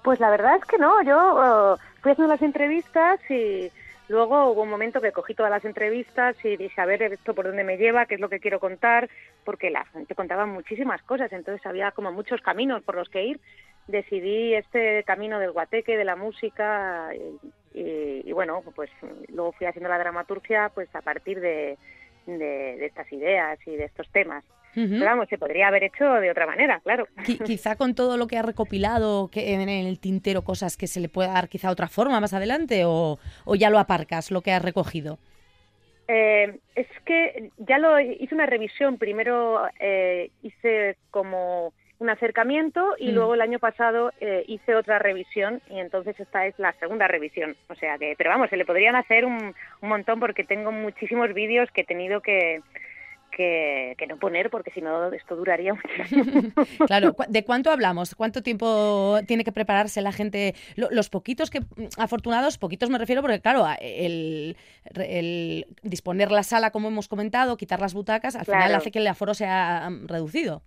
Pues la verdad es que no, yo eh, fui haciendo las entrevistas y luego hubo un momento que cogí todas las entrevistas y dije, a ver, esto por dónde me lleva, qué es lo que quiero contar, porque la gente contaba muchísimas cosas, entonces había como muchos caminos por los que ir. Decidí este camino del guateque, de la música y, y- y bueno, pues luego fui haciendo la dramaturgia pues a partir de, de, de estas ideas y de estos temas. Pero vamos, se podría haber hecho de otra manera, claro. Qui- quizá con todo lo que has recopilado que en el tintero, cosas que se le pueda dar quizá otra forma más adelante o, o ya lo aparcas, lo que has recogido. Eh, es que ya lo hice una revisión. Primero eh, hice como un acercamiento y Mm. luego el año pasado eh, hice otra revisión y entonces esta es la segunda revisión. O sea que, pero vamos, se le podrían hacer un, un montón porque tengo muchísimos vídeos que he tenido que, que, que no poner porque si no esto duraría muchísimo. Claro, ¿cu- ¿de cuánto hablamos? ¿Cuánto tiempo tiene que prepararse la gente? Lo- Los poquitos que, mm, afortunados, poquitos me refiero porque, claro, el, el disponer la sala, como hemos comentado, quitar las butacas, al final hace que el aforo sea mm, reducido.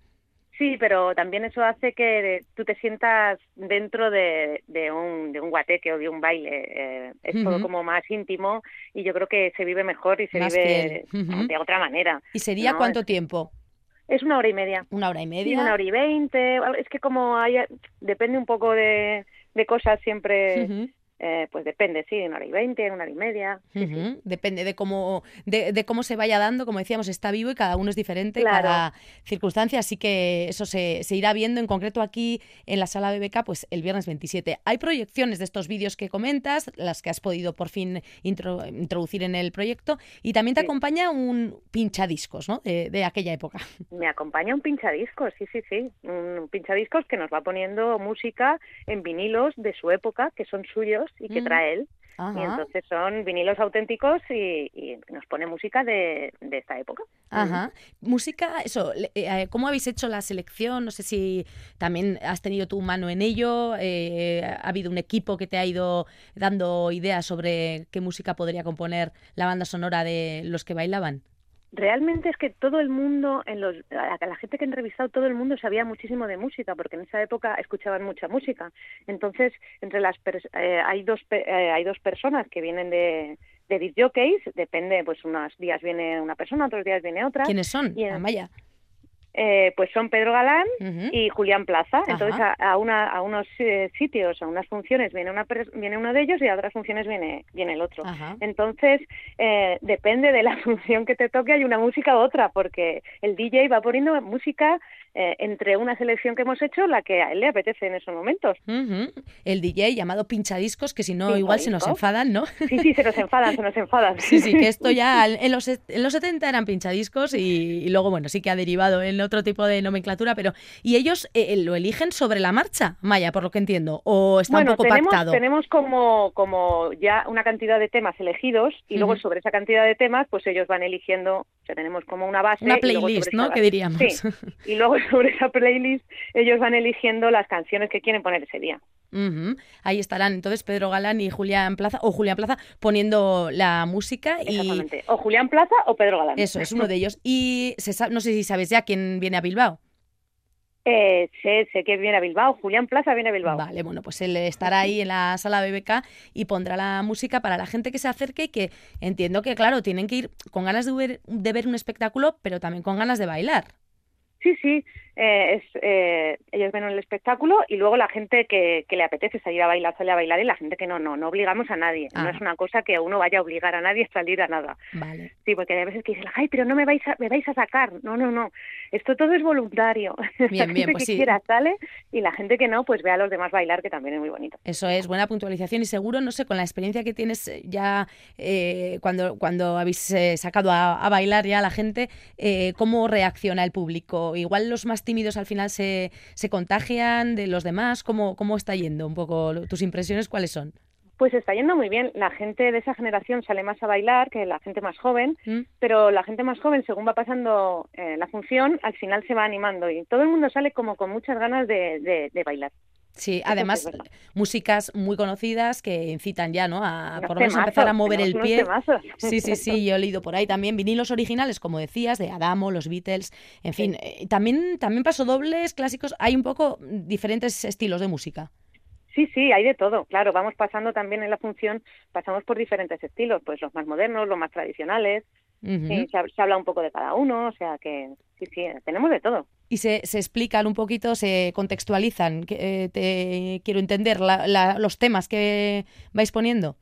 Sí, pero también eso hace que tú te sientas dentro de, de un, de un guateque o de un baile. eh, es todo como más íntimo y yo creo que se vive mejor y se Más vive de otra manera. ¿Y sería ¿no? cuánto tiempo? Es una hora y media. ¿Una hora y Sí, media? una hora y veinte. Es que como hay, depende un poco de, de cosas siempre, Ujú. Eh, pues depende, sí, una hora y veinte, una hora y media. Depende de cómo, de, de cómo se vaya dando, como decíamos, está vivo y cada uno es diferente, Claro. cada circunstancia, así que eso se, se irá viendo en concreto aquí en la sala BBK, pues el viernes 27. Hay proyecciones de estos vídeos que comentas, las que has podido por fin intro- introducir en el proyecto, y también te Sí. acompaña un pinchadiscos, ¿no? De, de aquella época. Me acompaña un pinchadiscos, sí, sí, sí. Un pinchadiscos que nos va poniendo música en vinilos de su época, que son suyos y que Mm. trae él. Y entonces son vinilos auténticos y, y nos pone música de, de esta época. Ajá. Música, eso, le- eh, ¿cómo habéis hecho la selección? No sé si también has tenido tu mano en ello, eh, ha habido un equipo que te ha ido dando ideas sobre qué música podría componer la banda sonora de los que bailaban. Realmente es que todo el mundo, en los, a la gente que he entrevistado, todo el mundo sabía muchísimo de música, porque en esa época escuchaban mucha música. Entonces, entre las eh, hay dos eh, hay dos personas que vienen de de disc jockeys, depende, pues unos días viene una persona, otros días viene otra. ¿Quiénes son? Y Amaya. Eh, pues son Pedro Galán y Julián Plaza. Entonces a, a una, a unos eh, sitios, a unas funciones viene una viene uno de ellos y a otras funciones viene viene el otro. Ajá. Entonces eh, depende de la función que te toque hay una música u otra porque el DJ va poniendo música eh, entre una selección que hemos hecho la que a él le apetece en esos momentos. El DJ llamado pinchadiscos, que si no, igual se nos enfadan, ¿no? Sí, sí, se nos enfadan, se nos enfadan. Sí, sí, que esto ya en los, en los 70 eran pinchadiscos y, y luego, bueno, sí que ha derivado en otro tipo de nomenclatura, pero ¿y ellos eh, lo eligen sobre la marcha, Maya, por lo que entiendo? ¿O está bueno, un poco tenemos, pactado? tenemos como, como ya una cantidad de temas elegidos y luego sobre esa cantidad de temas pues ellos van eligiendo, sea, tenemos como una base. Una playlist, ¿no? Que diríamos. Sí, y luego sobre esa playlist ellos van eligiendo las canciones que quieren poner ese día. Ahí estarán entonces Pedro Galán y Julián Plaza, o Julián Plaza, poniendo la música y... Exactamente. O Julián Plaza o Pedro Galán. Eso, es uno de ellos. Y se no sé si sabes ya quién viene a Bilbao. Eh, sé, sé que viene a Bilbao, Julián Plaza viene a Bilbao. Vale, bueno, pues él estará ahí en la sala BBK y pondrá la música para la gente que se acerque y que entiendo que, claro, tienen que ir con ganas de ver, de ver un espectáculo, pero también con ganas de bailar. Sí, sí, eh, es, eh, ellos ven el espectáculo y luego la gente que, que le apetece salir a bailar, sale a bailar y la gente que no, no, no obligamos a nadie. No Ah. es una cosa que uno vaya a obligar a nadie a salir a nada. Vale. Sí, porque hay veces que dicen, ay, pero no me vais a, me vais a sacar. No, no, no. Esto todo es voluntario. la Bien, bien, gente pues que sí. quiera sale y la gente que no, pues ve a los demás bailar, que también es muy bonito. Eso es buena puntualización y seguro, no sé, con la experiencia que tienes eh, ya eh, cuando, cuando habéis eh, sacado a, a bailar ya a la gente, eh, ¿cómo reacciona el público? Igual los más tímidos al final se, se contagian de los demás? ¿Cómo, ¿Cómo está yendo un poco tus impresiones? ¿Cuáles son? Pues está yendo muy bien. La gente de esa generación sale más a bailar que la gente más joven, Mm. pero la gente más joven, según va pasando eh, la función, al final se va animando y todo el mundo sale como con muchas ganas de, de- de bailar. Sí, además, es músicas muy conocidas que incitan ya, ¿no? A por lo menos empezar a mover el pie. Sí, sí, sí, yo he leído por ahí también vinilos originales, como decías, de Adamo, los Beatles, en fin, eh, también, también pasodobles, clásicos, hay un poco diferentes estilos de música. Sí, sí, hay de todo. Claro, vamos pasando también en la función, pasamos por diferentes estilos, pues los más modernos, los más tradicionales, Y se, hab- se habla un poco de cada uno, o sea que sí, sí, tenemos de todo. Y se, se explican un poquito, se contextualizan, eh, te quiero entender, la- la- los temas que vais poniendo.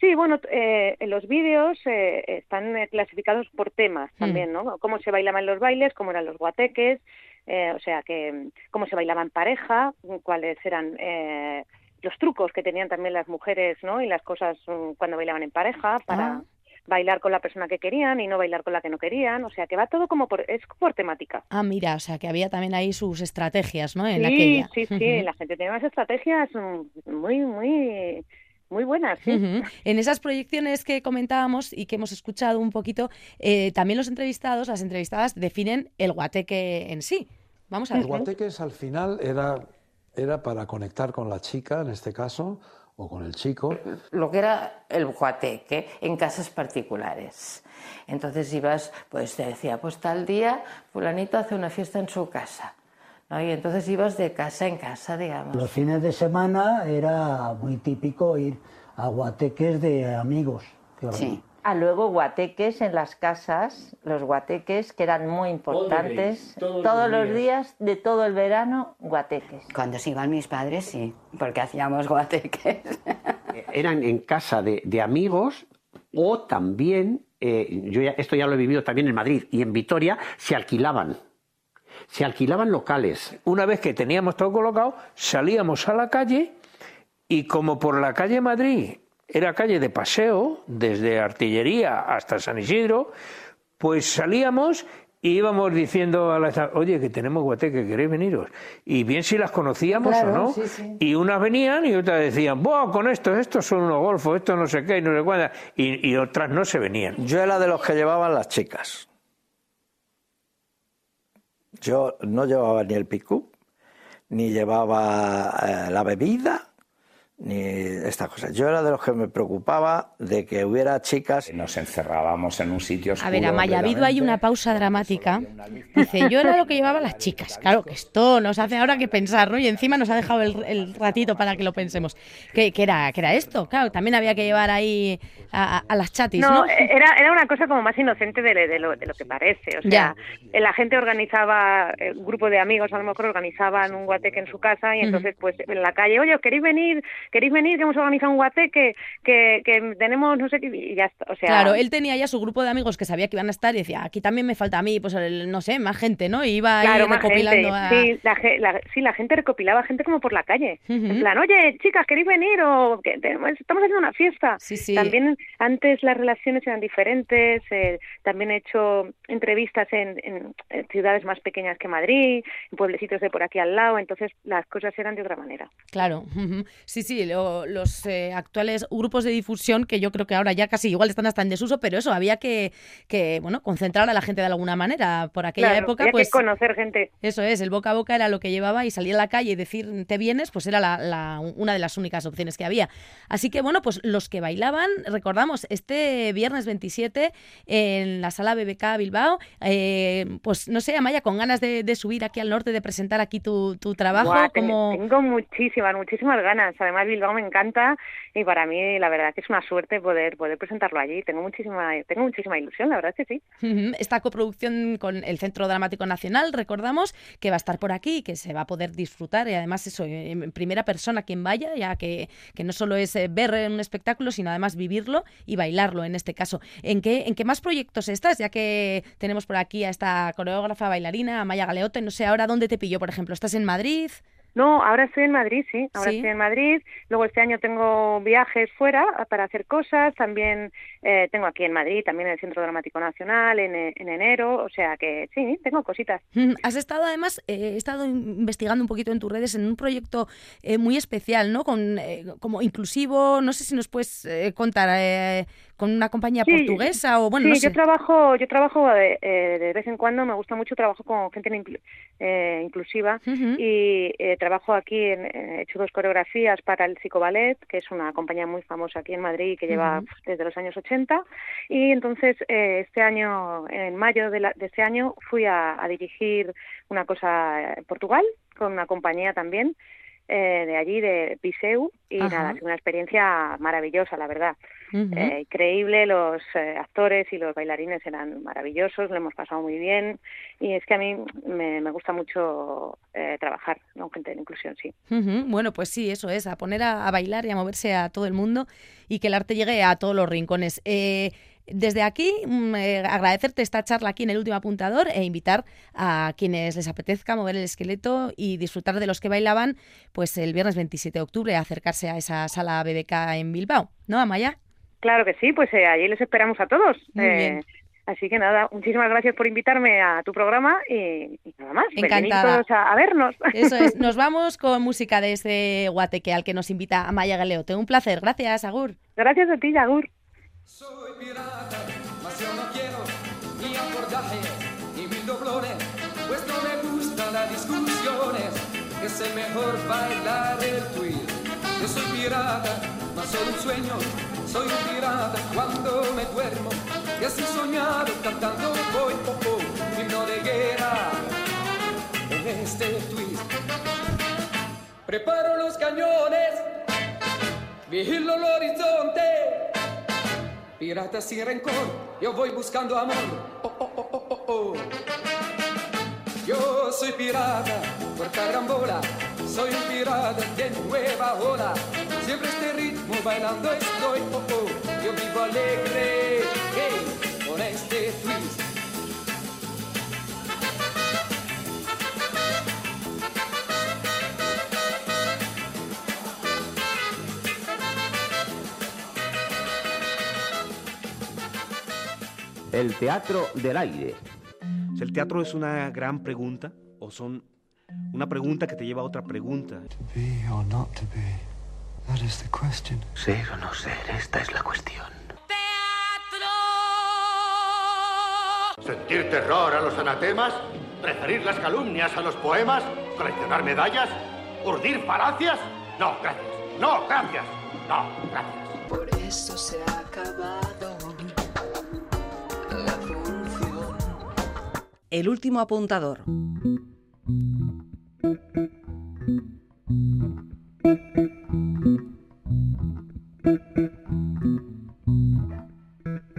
Sí, bueno, eh, los vídeos eh, están eh, clasificados por temas Mm. también, ¿no? Cómo se bailaban los bailes, cómo eran los guateques, eh, o sea, que cómo se bailaba en pareja, cuáles eran eh, los trucos que tenían también las mujeres, ¿no? Y las cosas mm, cuando bailaban en pareja para Ah. Bailar con la persona que querían y no bailar con la que no querían, o sea, que va todo como por es por temática. Ah, mira, o sea, que había también ahí sus estrategias, ¿no? En sí, aquella. sí, sí, la gente tiene unas estrategias muy, muy, muy buenas, sí. En esas proyecciones que comentábamos y que hemos escuchado un poquito, eh, también los entrevistados, las entrevistadas definen el guateque en sí. Vamos a El ver. guateques al final era, era para conectar con la chica, en este caso, o con el chico. lo que era el guateque en casas particulares. Entonces ibas, pues te decía, pues tal día fulanito hace una fiesta en su casa. ¿no? Y entonces ibas de casa en casa, digamos. Los fines de semana era muy típico ir a guateques de amigos. que Sí. Ah, luego guateques en las casas, los guateques que eran muy importantes. todos los Todos los días. días de todo el verano, guateques. Cuando se iban mis padres, sí, porque hacíamos guateques. eran en casa de, de amigos o también, eh, yo ya- esto ya lo he vivido también en Madrid y en Vitoria, se alquilaban. Se alquilaban locales. Una vez que teníamos todo colocado, salíamos a la calle y como por la calle Madrid era calle de paseo, desde Artillería hasta San Isidro, pues salíamos y íbamos diciendo a las oye que tenemos guateque, ¿queréis veniros? Y bien si las conocíamos Claro, o no. sí, sí. Y unas venían y otras decían, Buah, con estos, estos son unos golfos, estos no sé qué, y no sé cuándo. Y, y otras no se venían. Yo era de los que llevaban las chicas. Yo no llevaba ni el picú, ni llevaba eh, la bebida, ni estas cosas. Yo era de los que me preocupaba de que hubiera chicas. Nos encerrábamos en un sitio A ver, Amaya, ha habido ahí una pausa dramática. Dice, yo era lo que llevaba las chicas. Claro, que esto nos hace ahora que pensar, ¿no? Y encima nos ha dejado el, el ratito para que lo pensemos. ¿Qué, qué era, qué era esto? Claro, también había que llevar ahí a, a- a las chatis, ¿no? No, eh, era, era una cosa como más inocente de, de lo, de lo que parece. O sea, eh, la gente organizaba, eh, un grupo de amigos a lo mejor organizaban un guateque en su casa y entonces pues en la calle, oye, ¿queréis venir? ¿Queréis venir? Que hemos organizado un guateque, que, que tenemos no sé qué, y ya está. O sea, Claro, él tenía ya su grupo de amigos que sabía que iban a estar y decía, aquí también me falta a mí, pues el- no sé, más gente, ¿no? Y iba ahí Claro, más recopilando gente. a... Sí, la, ge- la- sí, la gente recopilaba gente como por la calle. En plan, oye, chicas, ¿queréis venir? O que tenemos- estamos haciendo una fiesta. sí. También antes las relaciones eran diferentes. eh, también he hecho entrevistas en, en- en ciudades más pequeñas que Madrid, en pueblecitos de por aquí al lado. Entonces las cosas eran de otra manera. Claro, ujú. sí, sí, lo- los eh, actuales grupos de difusión que yo creo que ahora ya casi igual están hasta en desuso, pero eso, había que, que bueno, concentrar a la gente de alguna manera. Por aquella Claro, época, había pues... que conocer gente. Eso es, el boca a boca era lo que llevaba y salir a la calle y decir te vienes, pues era la, la- una de las únicas opciones que había. Así que bueno, pues los que bailaban, recordamos, este viernes 27 en la sala BBK Bilbao, eh, pues no sé, Amaya, con ganas de, de subir aquí al norte, de presentar aquí tu, tu trabajo, Buah, ten- como... Tengo muchísimas, muchísimas ganas. Además, Bilbao me encanta y para mí la verdad que es una suerte poder poder presentarlo allí. Tengo muchísima tengo muchísima ilusión, la verdad que sí. Esta coproducción con el Centro Dramático Nacional, recordamos, que va a estar por aquí, que se va a poder disfrutar y además eso, en primera persona quien vaya, ya que, que no solo es eh, ver un espectáculo, sino además vivirlo y bailarlo en este caso. ¿En qué, ¿En qué más proyectos estás? Ya que tenemos por aquí a esta coreógrafa bailarina, Amaya Galeote, no sé ahora dónde te pillo, por ejemplo. ¿Estás en Madrid? No, ahora estoy en Madrid, sí. Ahora Sí. estoy en Madrid. Luego este año tengo viajes fuera para hacer cosas. También eh, tengo aquí en Madrid, también en el Centro Dramático Nacional en, e- en enero. O sea que sí, tengo cositas. Mm, Has estado además, eh, he estado investigando un poquito en tus redes en un proyecto eh, muy especial, ¿no? Con, eh, como inclusivo, no sé si nos puedes eh, contar, eh, con una compañía Sí, portuguesa o bueno, sí, no sé. yo trabajo, yo trabajo de, eh, de vez en cuando, me gusta mucho trabajo con gente inclu- eh, inclusiva y eh, trabajo aquí, en, eh, he hecho dos coreografías para el Psicoballet, que es una compañía muy famosa aquí en Madrid que lleva desde los años 80 y entonces eh, este año, en mayo de, la- de este año, fui a, a dirigir una cosa en Portugal con una compañía también eh, de allí, de Viseu, y Ajá. nada, sido una experiencia maravillosa, la verdad. Eh, increíble, los eh, actores y los bailarines eran maravillosos, lo hemos pasado muy bien y es que a mí me, me gusta mucho eh, trabajar con gente de inclusión, sí. Bueno, pues sí, eso es, a poner a, a bailar y a moverse a todo el mundo y que el arte llegue a todos los rincones. Eh, desde aquí, mm, eh, agradecerte esta charla aquí en el último apuntador e invitar a quienes les apetezca mover el esqueleto y disfrutar de los que bailaban, pues el viernes 27 de octubre, a acercarse a esa sala BBK en Bilbao, ¿no, Amaya? Claro que sí, pues eh, allí les esperamos a todos. Muy Eh, bien. Así que nada, muchísimas gracias por invitarme a tu programa y, y nada más. Encantada. todos a, a vernos. Eso es, nos vamos con música de ese guateque al que nos invita Amaya Galeote. Un placer, gracias, Agur. Gracias a ti, Agur. Mas yo no quiero ni abordaje ni mil doblones, pues no me gustan las discusiones. Es el mejor bailar el twist. Yo soy pirata, mas soy un sueño. Soy un pirata cuando me duermo. Y así soñado cantando voy, oh, oh, himno de guerra en este twist. Preparo los cañones, vigilo el horizonte. Pirata sin rencor, yo voy buscando amor. Oh, oh, oh, oh, oh, oh. Yo soy pirata por carambola, soy un pirata de nueva ola. Siempre este ritmo bailando estoy, oh, oh. Yo vivo alegre, hey, con este twist. El teatro del aire. ¿El teatro es una gran pregunta o son una pregunta que te lleva a otra pregunta? Be or not to be? That is the question. Ser o no ser, esta es la cuestión. ¿Sentir terror a los anatemas? ¿Preferir las calumnias a los poemas? ¿Coleccionar medallas? ¿Urdir falacias? No, gracias. No, gracias. No, gracias. Por eso se ha acabado la función. El último apuntador. Thank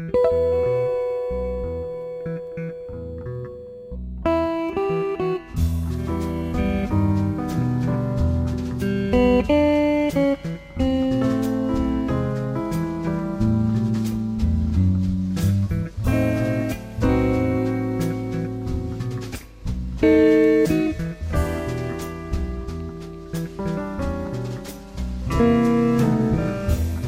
you.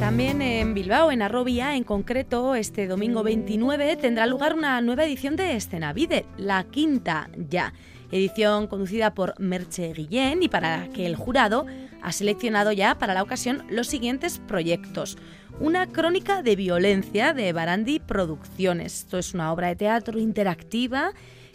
También en Bilbao, en Arrobia, en concreto, este domingo 29 tendrá lugar una nueva edición de Escenavide, la quinta ya. Edición conducida por Merche Guillén y para que el jurado ha seleccionado ya para la ocasión los siguientes proyectos. Una crónica de violencia de Barandi Producciones. Esto es una obra de teatro interactiva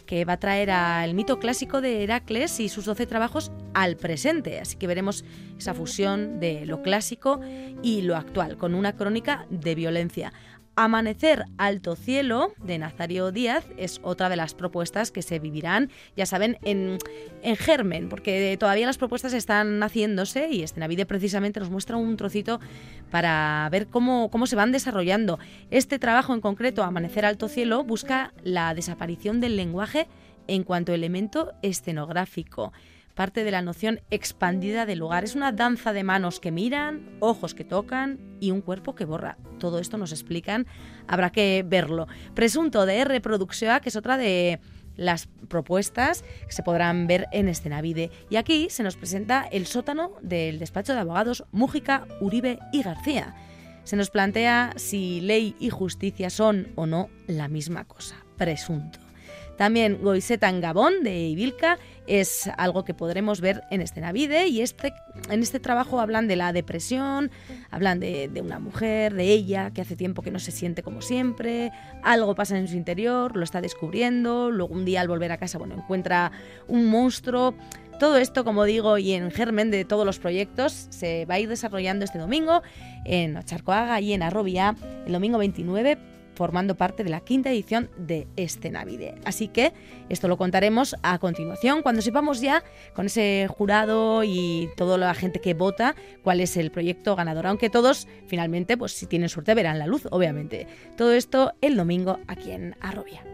que va a traer al mito clásico de Heracles y sus 12 trabajos al presente. Así que veremos esa fusión de lo clásico y lo actual, con una crónica de violencia. Amanecer Alto Cielo de Nazario Díaz es otra de las propuestas que se vivirán, ya saben, en, en germen, porque todavía las propuestas están haciéndose y Escenavide precisamente nos muestra un trocito para ver cómo, cómo se van desarrollando. Este trabajo en concreto, Amanecer Alto Cielo, busca la desaparición del lenguaje en cuanto elemento escenográfico parte de la noción expandida del lugar. Es una danza de manos que miran, ojos que tocan y un cuerpo que borra. Todo esto nos explican, habrá que verlo. Presunto de R que es otra de las propuestas que se podrán ver en Escenavide. Y aquí se nos presenta el sótano del despacho de abogados Mújica, Uribe y García. Se nos plantea si ley y justicia son o no la misma cosa, presunto. También Goisetan Gabón de Ibilca es algo que podremos ver en Escenavide y este, en este trabajo hablan de la depresión, hablan de, de, una mujer, de ella, que hace tiempo que no se siente como siempre, algo pasa en su interior, lo está descubriendo, luego un día al volver a casa, bueno, encuentra un monstruo. Todo esto, como digo, y en germen de todos los proyectos, se va a ir desarrollando este domingo en Ocharcoaga y en Arrobia, el domingo 29 formando parte de la quinta edición de Escenavide. Así que esto lo contaremos a continuación, cuando sepamos ya con ese jurado y toda la gente que vota cuál es el proyecto ganador, aunque todos finalmente, pues si tienen suerte, verán la luz, obviamente. Todo esto el domingo aquí en Arrobia.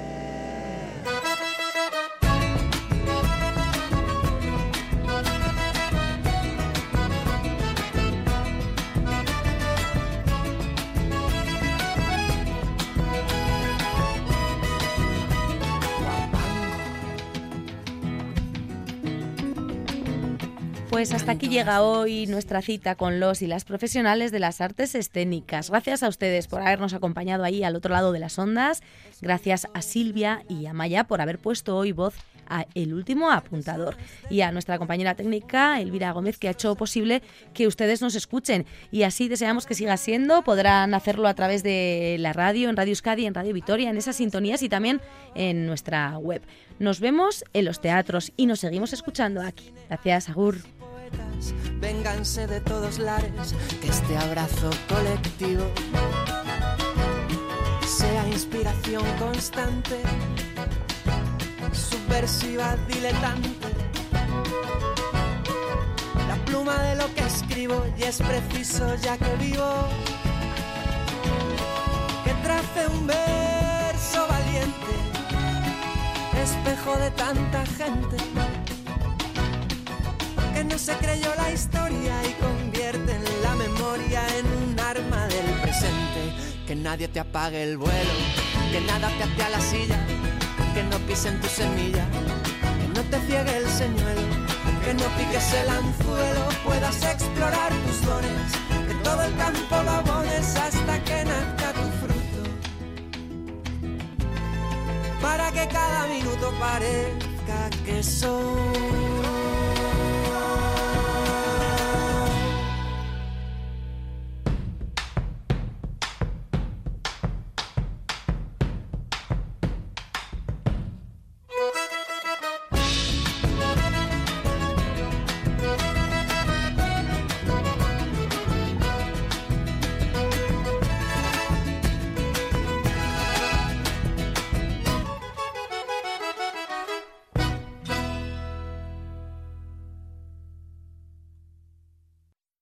Pues hasta aquí llega hoy nuestra cita con los y las profesionales de las artes escénicas. Gracias a ustedes por habernos acompañado ahí al otro lado de las ondas. Gracias a Silvia y a Maya por haber puesto hoy voz a El último apuntador y a nuestra compañera técnica Elvira Gómez que ha hecho posible que ustedes nos escuchen y así deseamos que siga siendo. Podrán hacerlo a través de la radio, en Radio Euskadi, en Radio Vitoria, en esas sintonías y también en nuestra web. Nos vemos en los teatros y nos seguimos escuchando aquí. Gracias, Agur. Vénganse de todos lares, que este abrazo colectivo sea inspiración constante, subversiva, diletante. La pluma de lo que escribo y es preciso ya que vivo que trace un verso valiente, espejo de tanta gente que no se creyó la historia y convierte en la memoria en un arma del presente. Que nadie te apague el vuelo, que nada te ate la silla, que no pisen tu semilla, que no te ciegue el señuelo, que no piques el anzuelo, puedas explorar tus dones, que todo el campo lo abones hasta que nazca tu fruto. Para que cada minuto parezca que soy